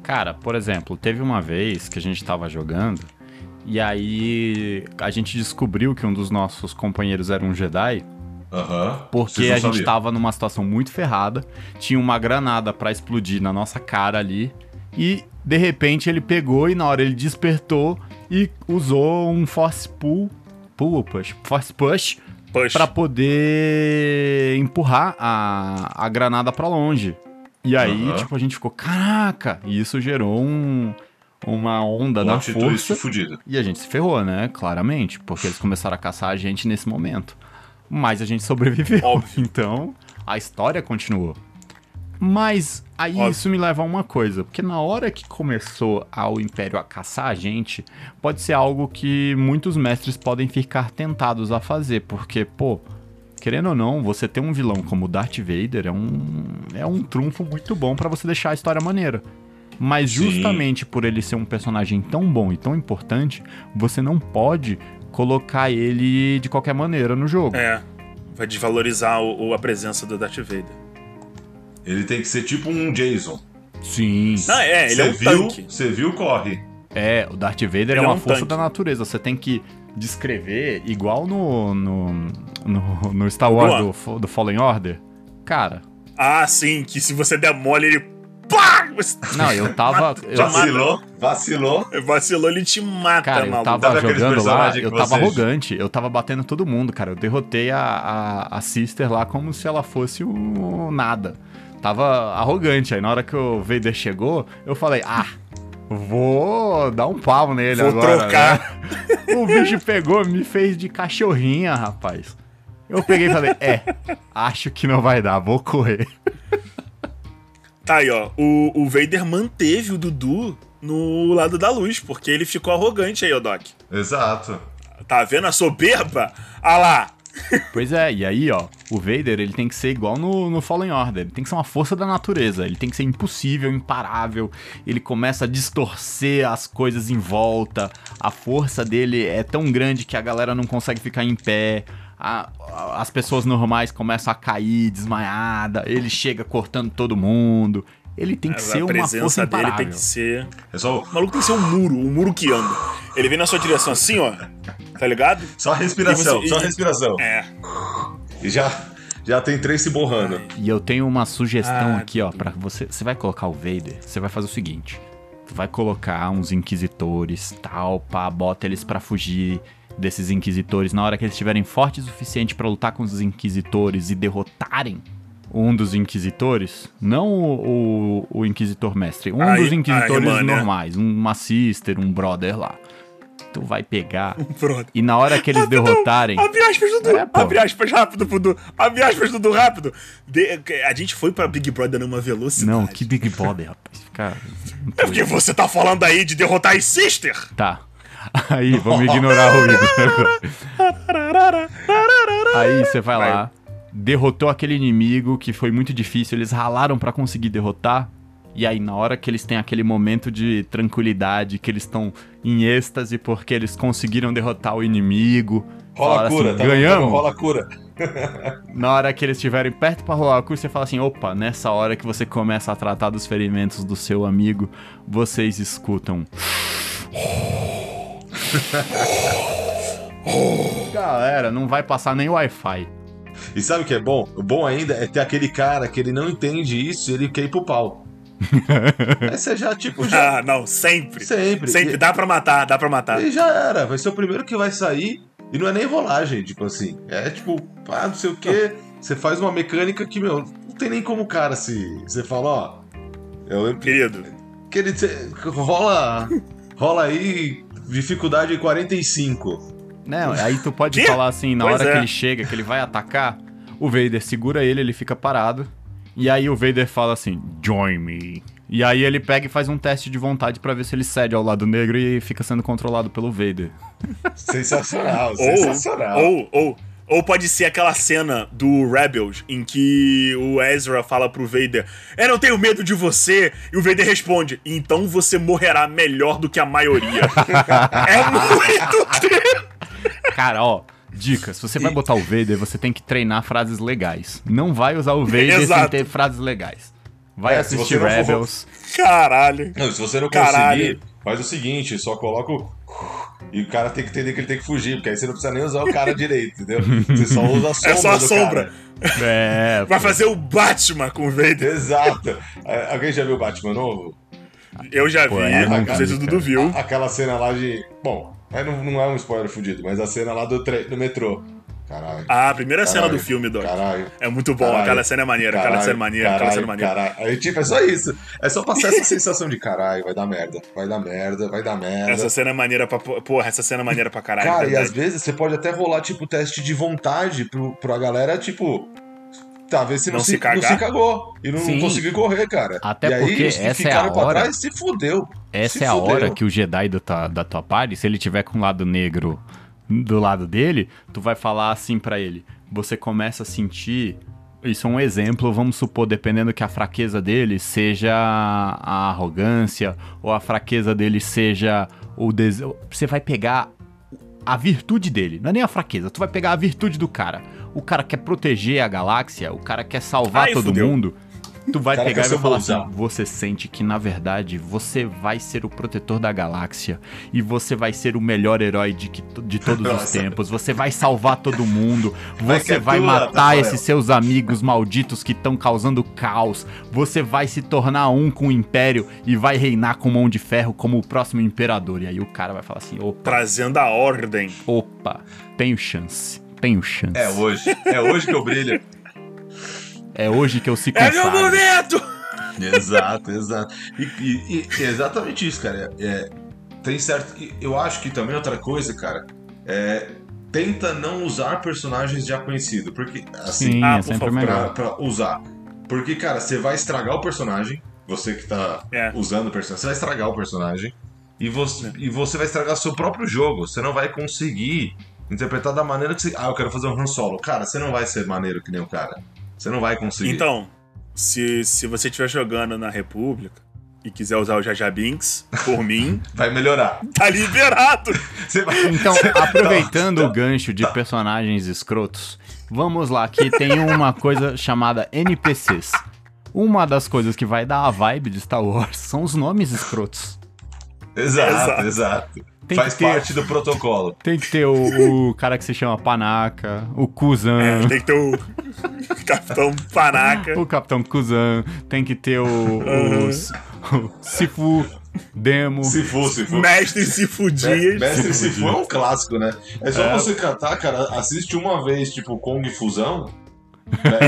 Cara, por exemplo, teve uma vez que a gente tava jogando e aí a gente descobriu que um dos nossos companheiros era um Jedi Aham. porque a gente sabiam. tava numa situação muito ferrada, tinha uma granada pra explodir na nossa cara ali e de repente ele pegou e na hora ele despertou e usou um force pull, pull ou push, force push Push. Pra poder empurrar a, a granada pra longe. E aí, tipo, a gente ficou, caraca! E isso gerou um, uma onda Um da força. fudido. E a gente se ferrou, né? Claramente, porque eles começaram a caçar a gente nesse momento. Mas a gente sobreviveu. Óbvio. Então, a história continuou. Mas aí Óbvio. isso me leva a uma coisa, porque na hora que começou a- o Império a caçar a gente, pode ser algo que muitos mestres podem ficar tentados a fazer, porque, pô, querendo ou não, você ter um vilão como Darth Vader é um, é um trunfo muito bom pra você deixar a história maneira. Mas Sim. justamente por ele ser um personagem tão bom e tão importante, você não pode colocar ele de qualquer maneira no jogo. É. Vai desvalorizar o- a presença do Darth Vader. Ele tem que ser tipo um Jason. Sim. Não, é, ele Você é um viu, tanque. Você viu, corre. É, o Darth Vader Ele é é uma um força tanque. da natureza. Você tem que descrever igual no, no, no, no Star Wars do, do Fallen Order. Cara, Ah, sim, que se você der mole, ele. Pá! Você- não, eu tava. eu-. Vacilou, vacilou. Vacilou, ele te mata, Cara, eu tava jogando lá, eu tava vocês- arrogante, eu tava batendo todo mundo, cara. Eu derrotei a, a, a Sister lá como se ela fosse um nada. Tava arrogante. Aí na hora que o Vader chegou, eu falei, ah, vou dar um pau nele Vou agora. trocar. né? O bicho pegou, me fez de cachorrinha, rapaz. Eu peguei e falei, é, acho que não vai dar, vou correr. Tá aí, ó. O, o Vader manteve o Dudu no lado da luz, porque ele ficou arrogante aí, ó, Doc. Exato. Tá vendo a soberba? Ah lá. Pois é, e aí, ó, o Vader, ele tem que ser igual no, no Fallen Order. Ele tem que ser uma força da natureza. Ele tem que ser impossível, imparável. Ele começa a distorcer as coisas em volta. A força dele é tão grande que a galera não consegue ficar em pé. A- a- as pessoas normais começam a cair desmaiada. Ele chega cortando todo mundo. Ele tem que ser a uma força presença dele imparável. tem que ser. É só, O maluco tem que ser um muro, um muro que anda. Ele vem na sua direção assim, ó. Tá ligado? só respiração, você- só e- respiração. É. E já, já tem três se borrando. E eu tenho uma sugestão Ah, aqui, ó, pra você. Você vai colocar o Vader, você vai fazer o seguinte: vai colocar uns inquisitores, tal, pá, bota eles pra fugir desses inquisitores. Na hora que eles estiverem fortes o suficiente pra lutar com os inquisitores e derrotarem um dos inquisitores, não o, o, o inquisitor mestre, um Aí- dos inquisitores a irmã, né? normais, uma sister, um brother lá. Tu vai pegar Pronto. e na hora que eles derrotarem. Abre aspas, Dudu. É. Abre aspas rápido, Dudu. Abre aspas, Dudu, rápido. De- a gente foi pra Big Brother numa velocidade. Não, que Big Brother, rapaz. Fica. É porque você tá falando aí de derrotar as Sister. Tá. Aí, vamos ignorar o Igor agora. Aí você vai lá, derrotou aquele inimigo que foi muito difícil, eles ralaram pra conseguir derrotar. E aí, na hora que eles têm aquele momento de tranquilidade, que eles estão em êxtase porque eles conseguiram derrotar o inimigo. Rola a cura, assim, tá tá ganhamos. rola a cura. Na hora que eles estiverem perto pra rolar a cura, você fala assim: opa, nessa hora que você começa a tratar dos ferimentos do seu amigo, vocês escutam. Galera, não vai passar nem Wi-Fi. E sabe o que é bom? O bom ainda é ter aquele cara que ele não entende isso e ele quer ir pro pau. Aí você já, tipo, já. Ah, não, sempre. Sempre. Sempre. E, Dá pra matar, dá pra matar. e já era. Vai ser o primeiro que vai sair. E não é nem rolagem, tipo assim. É tipo, ah, não sei o quê. Você faz uma mecânica que, meu, não tem nem como o cara se. Você fala, ó. Eu, Querido. que ele cê- rola. Rola aí dificuldade 45. Não, aí tu pode falar assim, na Pois hora é. que ele chega, que ele vai atacar, o Vader segura ele, ele fica parado. E aí o Vader fala assim, join me. E aí ele pega e faz um teste de vontade pra ver se ele cede ao lado negro e fica sendo controlado pelo Vader. Sensacional, Ou, sensacional. ou, ou, ou pode ser aquela cena do Rebels em que o Ezra fala pro Vader: Eu não tenho medo de você. E o Vader responde: Então você morrerá melhor do que a maioria. é muito. Cara, ó, dica, se você vai botar o Vader, você tem que treinar frases legais. Não vai usar o Vader sem ter frases legais. Vai É, assistir for- Rebels. Caralho. Não, se você não Caralho. conseguir, faz o seguinte, só coloca o. E o cara tem que entender que ele tem que fugir, porque aí você não precisa nem usar o cara direito, entendeu? Você só usa a sombra. É só a sombra. cara. É, Vai fazer o Batman com o Vader. Exato. É, Alguém já viu o Batman novo? Eu já Pô, vi, é, não sei se o Dudu viu. Aquela cena lá de. Bom, aí não, não é um spoiler fudido, mas a cena lá do, tre... do metrô. Caralho. Ah, a primeira cena Caralho. do filme, Doc. Caralho. É muito bom, Caralho. aquela cena é maneira, aquela Caralho, cena é maneira, aquela cena é maneira. Caralho. Aí, tipo, é só isso. É só passar essa sensação de caralho, vai dar merda. Vai dar merda, vai dar merda. Essa cena é maneira pra. Porra, essa cena é maneira pra caralho. Cara, e às vezes você pode até rolar, tipo, teste de vontade pro, pra galera, tipo. Tá, ver se não, Não se, cagar? não se cagou. E não Sim. conseguiu correr, cara. Até e aí, porque os que essa é ficaram a pra hora- trás se fudeu. Essa Se é a fudeu. hora que o Jedi do tua- da tua party, se ele tiver com o lado negro do lado dele, tu vai falar assim pra ele. Você começa a sentir. Isso é um exemplo, vamos supor, dependendo que a fraqueza dele seja a arrogância, ou a fraqueza dele seja o desejo. Você vai pegar a virtude dele, não é nem a fraqueza, tu vai pegar a virtude do cara. O cara quer proteger a galáxia, o cara quer salvar Ai, todo fudeu. mundo. Tu vai cara pegar e vai falar assim: você sente que na verdade você vai ser o protetor da galáxia e você vai ser o melhor herói de, que- de todos os Nossa. tempos. Você vai salvar todo mundo. Vai Você é vai tua, matar Tafarel. esses seus amigos malditos que estão causando caos. Você vai se tornar um com o império e vai reinar com mão de ferro como o próximo imperador. E aí o cara vai falar assim: opa, Trazendo a ordem. opa, tenho chance. Tenho chance. É hoje. É hoje que eu brilho. É hoje que eu se É meu momento! exato, exato. E, e- e é exatamente isso, cara. É, tem certo. Eu acho que também outra coisa, cara, é. Tenta não usar personagens já conhecidos. Porque, assim, Sim, Ah, é por sempre favor. melhor. pra, pra usar. Porque, cara, você vai estragar o personagem. Você que tá É. usando o personagem, você vai estragar o personagem. E você, e você vai estragar seu próprio jogo. Você não vai conseguir interpretar da maneira que você. Ah, eu quero fazer um Han Solo. Cara, você não vai ser maneiro que nem o cara. Você não vai conseguir. Então, se, se você estiver jogando na República e quiser usar o Jaja Binks, por mim, Vai melhorar. tá liberado! Você vai. Então, aproveitando o gancho de personagens escrotos, vamos lá, que tem uma coisa chamada NPCs. Uma das coisas que vai dar a vibe de Star Wars são os nomes escrotos. Exato, Exato. exato. Tem Faz que ter- parte do protocolo. Tem que ter o, o cara que se chama Panaca, o Kuzan, É, tem que ter o Capitão Panaca. o Capitão Kuzan, tem que ter o, o, o Sifu, Demo. Se for. Mestre Sifu Dias. Mestre se for é um clássico, né? É só você cantar, cara, assiste uma vez, tipo, Kong Fusão,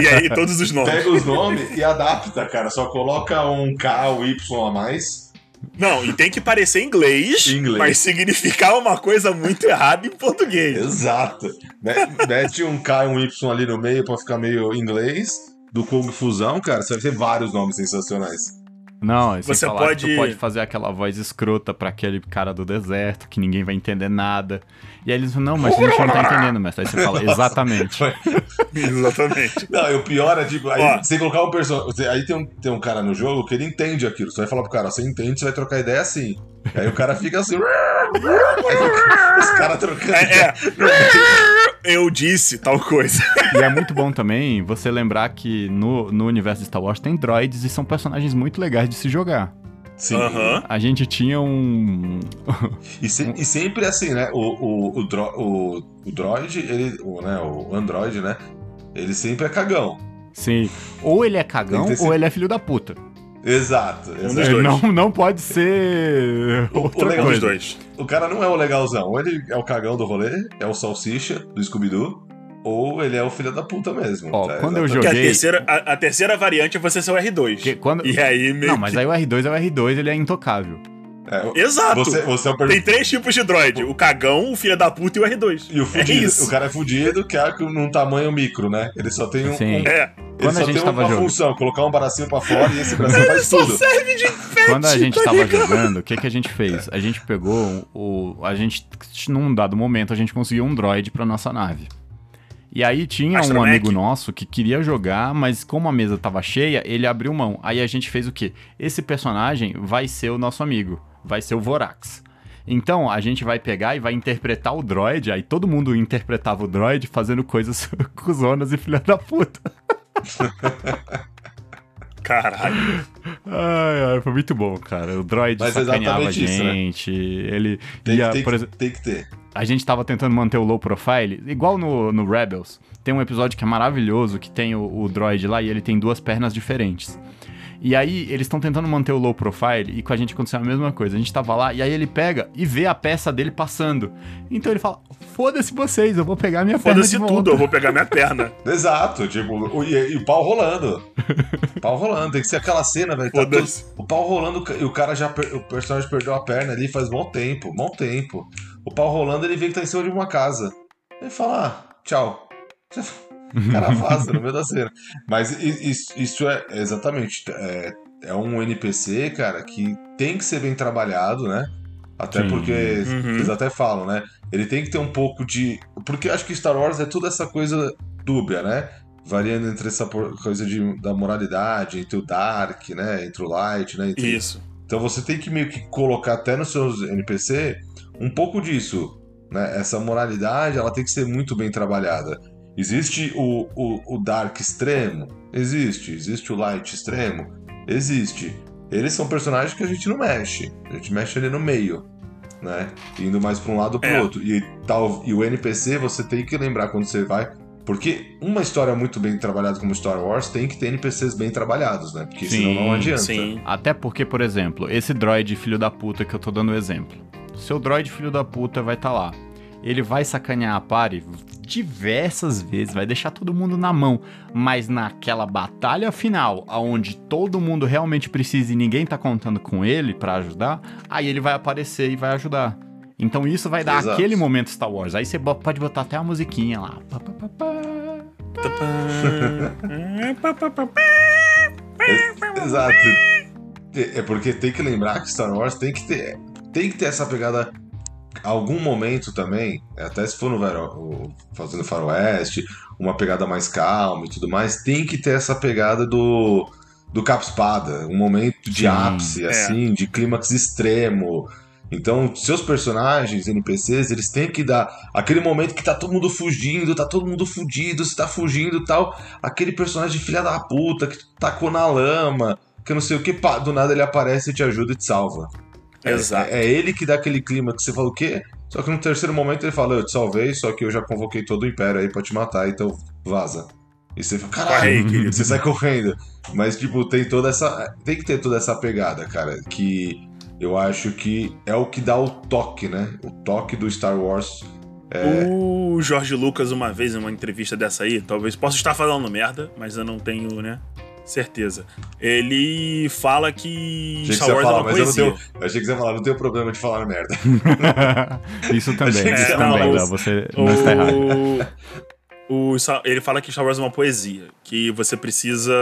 E aí, todos os nomes. pega os nomes e adapta, cara. Só coloca um K ou Y a mais. Não, e tem que parecer inglês, Inglês. mas significar uma coisa muito errada em português. Exato. Me- Mete um K e um Y ali no meio pra ficar meio inglês. Do Kong Fusão, cara, você vai ter vários nomes sensacionais. Não, é Você falar que pode- tu pode fazer aquela voz escrota pra aquele cara do deserto, que ninguém vai entender nada. E aí eles falam, não, mas a gente não tá entendendo, mestre. Aí você fala, exatamente. Exatamente. Não, e o pior é, tipo, aí Ó. você colocar um personagem. Aí tem um, tem um cara no jogo que ele entende aquilo. Você vai falar pro cara, você entende, você vai trocar ideia assim. Aí o cara fica assim. aí os caras trocando. É, é. Eu disse tal coisa. E é muito bom também você lembrar que no, no universo de Star Wars tem droids e são personagens muito legais de se jogar. Sim. Aham. A gente tinha um. E, se- e sempre assim, né? O, o, o, dro- o, o droid, ele, o, né, o Android, né? Ele sempre é cagão. Sim. Ou ele é cagão, ou esse- ele é filho da puta. Exato, dos exato. É, dois. não, não pode ser O- o outra legal Um coisa. dos dois. O cara não é o legalzão. Ou ele é o cagão do rolê, é o salsicha do Scooby-Doo, ou ele é o filho da puta mesmo. Ó, É, quando eu exatamente. Porque a Joguei. terceira, a, a terceira variante é você ser o R2. Que quando- E aí meio Não, mas que- aí o R2 é o R2, ele é intocável. É, Exato. Você, você é o per- Tem três tipos de droid: o cagão, o filho da puta e o R2. E o é fudido, isso. o cara é fudido, que é num tamanho micro, né? Ele só tem um. Sim. um- É. ele Quando a só gente tem tava uma jogando- função, colocar um bracinho pra fora e esse bracinho faz Só tudo. serve de enfeite, Quando a gente tá tava ligado? jogando, o que, que a gente fez? A gente pegou o. A gente, num dado momento, a gente conseguiu um droid pra nossa nave. E aí tinha um Astromech? amigo nosso que queria jogar, mas como a mesa tava cheia, ele abriu mão. Aí a gente fez o quê? Esse personagem vai ser o nosso amigo, vai ser o Vorax. Então a gente vai pegar e vai interpretar o droid, aí todo mundo interpretava o droid fazendo coisas cuzonas e filha da puta. Caralho. Ai, ai, foi muito bom, cara. O droid Mas sacaneava a exatamente isso, né? gente. Ele Tem, ia, tem exemplo, tem que ter. a gente tava tentando manter o low profile, igual no, no Rebels. Tem um episódio que é maravilhoso, que tem o, o droid lá e ele tem duas pernas diferentes. E aí, eles estão tentando manter o low profile e com a gente aconteceu a mesma coisa. A gente tava lá e aí ele pega e vê a peça dele passando. Então ele fala: Foda-se vocês, eu vou pegar minha perna de Foda-se tudo, eu vou pegar minha perna. Exato, tipo, o, e, e o pau rolando. O pau rolando, tem que ser aquela cena, velho. Tá todo- o pau rolando e o cara já. per- O personagem perdeu a perna ali faz bom tempo, bom tempo. O pau rolando, ele vê que tá em cima de uma casa. Ele fala, ah, tchau. O cara vaza no meio da cena. Mas isso, isso é exatamente. É, é um NPC, cara, que tem que ser bem trabalhado, né? Até Sim. porque Uhum. eles até falam, né? Ele tem que ter um pouco de. Porque eu acho que Star Wars é toda essa coisa dúbia, né? Variando entre essa coisa de, da moralidade, entre o Dark, né? Entre o Light, né? Entre... Isso. Então você tem que meio que colocar até nos seus NPC um pouco disso. Né? Essa moralidade ela tem que ser muito bem trabalhada. Existe o, o, o Dark extremo? Existe. Existe o Light extremo? Existe. Eles são personagens que a gente não mexe. A gente mexe ali no meio. Né? Indo mais pra um lado ou pro É. outro. E, tal, e o NPC você tem que lembrar quando você vai. Porque uma história muito bem trabalhada como Star Wars tem que ter NPCs bem trabalhados, né? Porque Sim, senão não adianta. Sim. Até porque, por exemplo, esse droid filho da puta que eu tô dando o exemplo. Seu droid filho da puta vai estar lá. Ele vai sacanear a party diversas vezes, vai deixar todo mundo na mão. Mas naquela batalha final, aonde todo mundo realmente precisa e ninguém tá contando com ele pra ajudar, aí ele vai aparecer e vai ajudar. Então isso vai dar Exato. aquele momento Star Wars. Aí você pode botar até a musiquinha lá. Exato. É é porque tem que lembrar que Star Wars tem que ter, tem que ter essa pegada. Algum momento também, até se for no fazendo faroeste, uma pegada mais calma e tudo mais, tem que ter essa pegada do do capa espada, um momento de Sim, ápice, é. assim, de clímax extremo. Então, seus personagens, NPCs, eles têm que dar aquele momento que tá todo mundo fugindo, tá todo mundo fudido, você tá fugindo e tal. Aquele personagem filha da puta que tacou na lama, que eu não sei o que, pá, do nada ele aparece e te ajuda e te salva. É- Exato. É, é ele que dá aquele clima que você fala o quê? Só que no terceiro momento ele fala, eu te salvei, só que eu já convoquei todo o Império aí pra te matar, então vaza. E você fala, caralho, você sai correndo. Mas, tipo, tem toda essa. Tem que ter toda essa pegada, cara. Que eu acho que é o que dá o toque, né? O toque do Star Wars. O Jorge Lucas, uma vez, em uma entrevista dessa aí, talvez possa estar falando merda, mas eu não tenho, né? Certeza. Ele fala que Achei que Star ia Wars falar, é uma mas eu não poesia. tenho. eu Achei que você ia falar, não tenho problema de falar merda. isso também, que isso você também, Léo, você não está errado. O, o ele fala que Star Wars é uma poesia, que você precisa.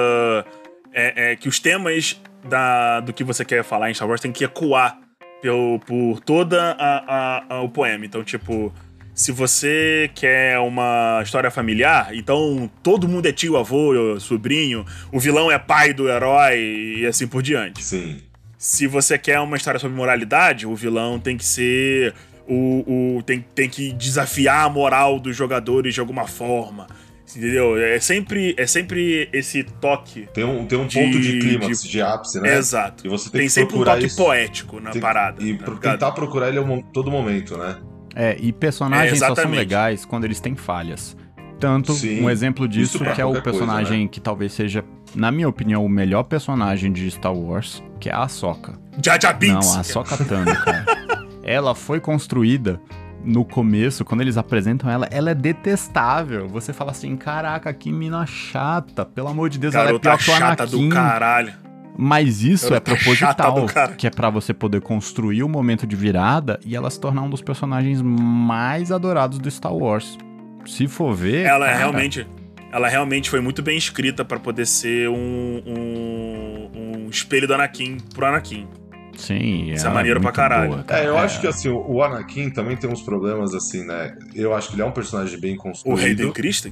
É, é, que os temas da, do que você quer falar em Star Wars tem que ecoar pelo, por toda a, a- a- o poema. Então, tipo, se você quer uma história familiar, então todo mundo é tio, avô, sobrinho, o vilão é pai do herói e assim por diante. Sim. Se você quer uma história sobre moralidade, o vilão tem que ser. O, o- tem, tem que desafiar a moral dos jogadores de alguma forma. Entendeu? É sempre, é sempre esse toque. Tem um, tem um De- ponto de clímax, de- de, ápice, né? Exato. E você tem, Tem, sempre um toque isso. poético na Tem- parada. E tá pro- tentar procurar ele a todo momento, né? É, e personagens É, só são legais quando eles têm falhas. Tanto Sim, um exemplo disso que é o qualquer coisa, personagem que talvez seja, na minha opinião, o melhor personagem de Star Wars, que é a Ahsoka. Jaja Não, a Ahsoka Tano, cara. ela foi construída no começo, quando eles apresentam ela, ela é detestável. Você fala assim, caraca, que mina chata. Pelo amor de Deus, ela é Garota pior que o chata do caralho. Mas isso é proposital, que é pra você poder construir o momento de virada e ela se tornar um dos personagens mais adorados do Star Wars. Se for ver, Ela é cara, realmente. Ela realmente foi muito bem escrita pra poder ser um, um, um espelho do Anakin pro Anakin. sim, Isso é ela maneiro pra muito caralho. boa, cara. É, eu acho que assim, o o Anakin também tem uns problemas assim, né? Eu acho que ele é um personagem bem O construído. Rei do Cristo.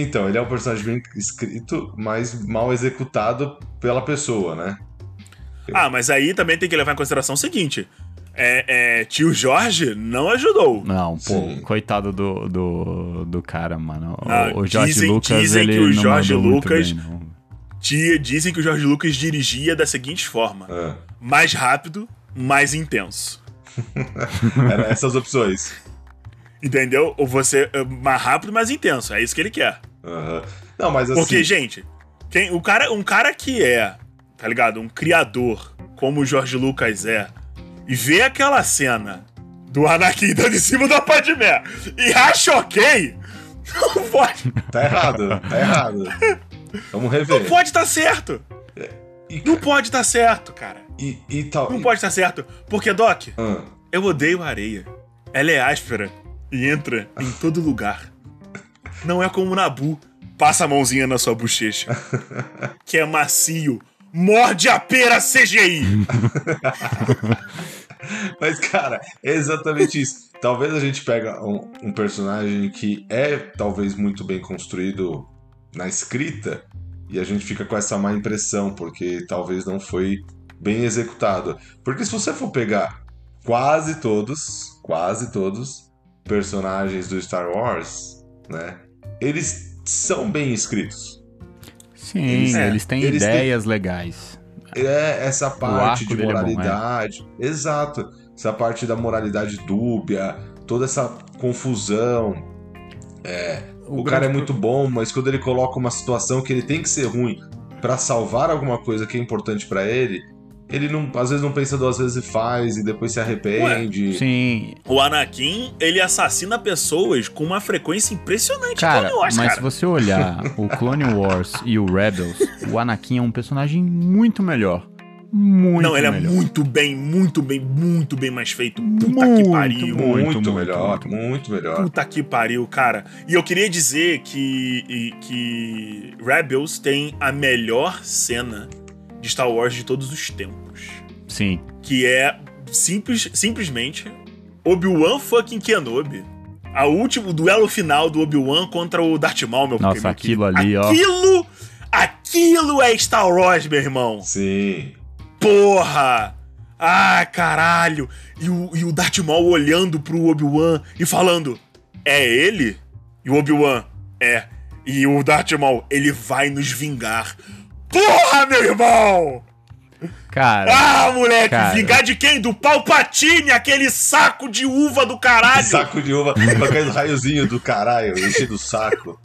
Então, ele é um personagem bem escrito, mas mal executado pela pessoa, né? Ah, mas aí também tem que levar em consideração o seguinte: é, é, tio Jorge não ajudou. Não, pô, Sim. coitado do, do, do cara, mano. O- Ah, o George dizem- Lucas, dizem ele que o muito Lucas- bem, não. Tia, dizem que o Jorge Lucas dirigia da seguinte forma: É. mais rápido, mais intenso. Eram essas opções. Entendeu? Ou você é, mais rápido, mais intenso. É isso que ele quer. Aham. Não, mas assim. Porque, gente, quem, o cara, um cara que é, tá ligado? Um criador, como o Jorge Lucas é, e vê aquela cena do Anakin dando em cima da Padmé e acha ok, não pode, Tá errado, tá errado. Vamos rever. não pode estar certo. E, Não pode estar certo, cara. e, e tal. Não pode estar certo. Porque, Doc, Ah, eu odeio areia. Ela é áspera e entra em todo lugar. Não é como o Nabu. Passa a mãozinha na sua bochecha. Que é macio. Morde a pera CGI. Mas, cara, é exatamente isso. Talvez a gente pega um, um personagem que é talvez muito bem construído na escrita e a gente fica com essa má impressão, porque talvez não foi bem executado. Porque se você for pegar quase todos, quase todos personagens do Star Wars, né? Eles são bem escritos. Sim, Eles- eles, é, têm eles têm- ideias legais. É essa parte de dele é bom, moralidade. Exato. Essa parte da moralidade dúbia, toda essa confusão. O, cara é muito bom, mas quando ele coloca uma situação que ele tem que ser ruim pra salvar alguma coisa que é importante pra ele, ele não, às vezes não pensa duas vezes e faz e depois se arrepende. Sim, O Anakin, ele assassina pessoas com uma frequência impressionante. cara, Clone Wars, mas se cara. você olhar o Clone Wars e o Rebels, o Anakin é um personagem muito melhor. Muito Não, ele é melhor. muito bem, muito bem, muito bem mais feito. Puta que Muito, pariu. Muito, muito, melhor, muito. muito, melhor. Puta que pariu, cara. E eu queria dizer que, que Rebels tem a melhor cena de Star Wars de todos os tempos. Sim. Que é simples, simplesmente Obi-Wan fucking Kenobi. A último, o duelo final do Obi-Wan contra o Darth Maul, meu Nossa, meu aquilo ali, ó. Aquilo, aquilo é Star Wars, meu irmão. Sim. Porra! Ah, caralho! E o, e o Darth Maul olhando pro Obi-Wan e falando: É ele? E o Obi-Wan: É. E o Darth Maul: Ele vai nos vingar. Porra, meu irmão! Cara, Ah, moleque! Cara. Vingar de quem? Do Palpatine, aquele saco de uva do caralho! Saco de uva com aquele raiozinho do caralho, enchendo o saco.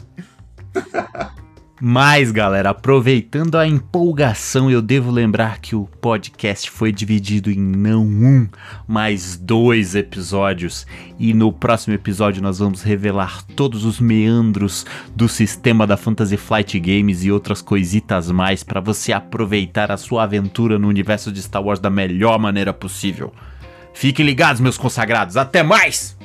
Mas, galera, aproveitando a empolgação, eu devo lembrar que o podcast foi dividido em não um, mas dois episódios. E no próximo episódio nós vamos revelar todos os meandros do sistema da Fantasy Flight Games e outras coisitas mais para você aproveitar a sua aventura no universo de Star Wars da melhor maneira possível. Fiquem ligados, meus consagrados. Até mais!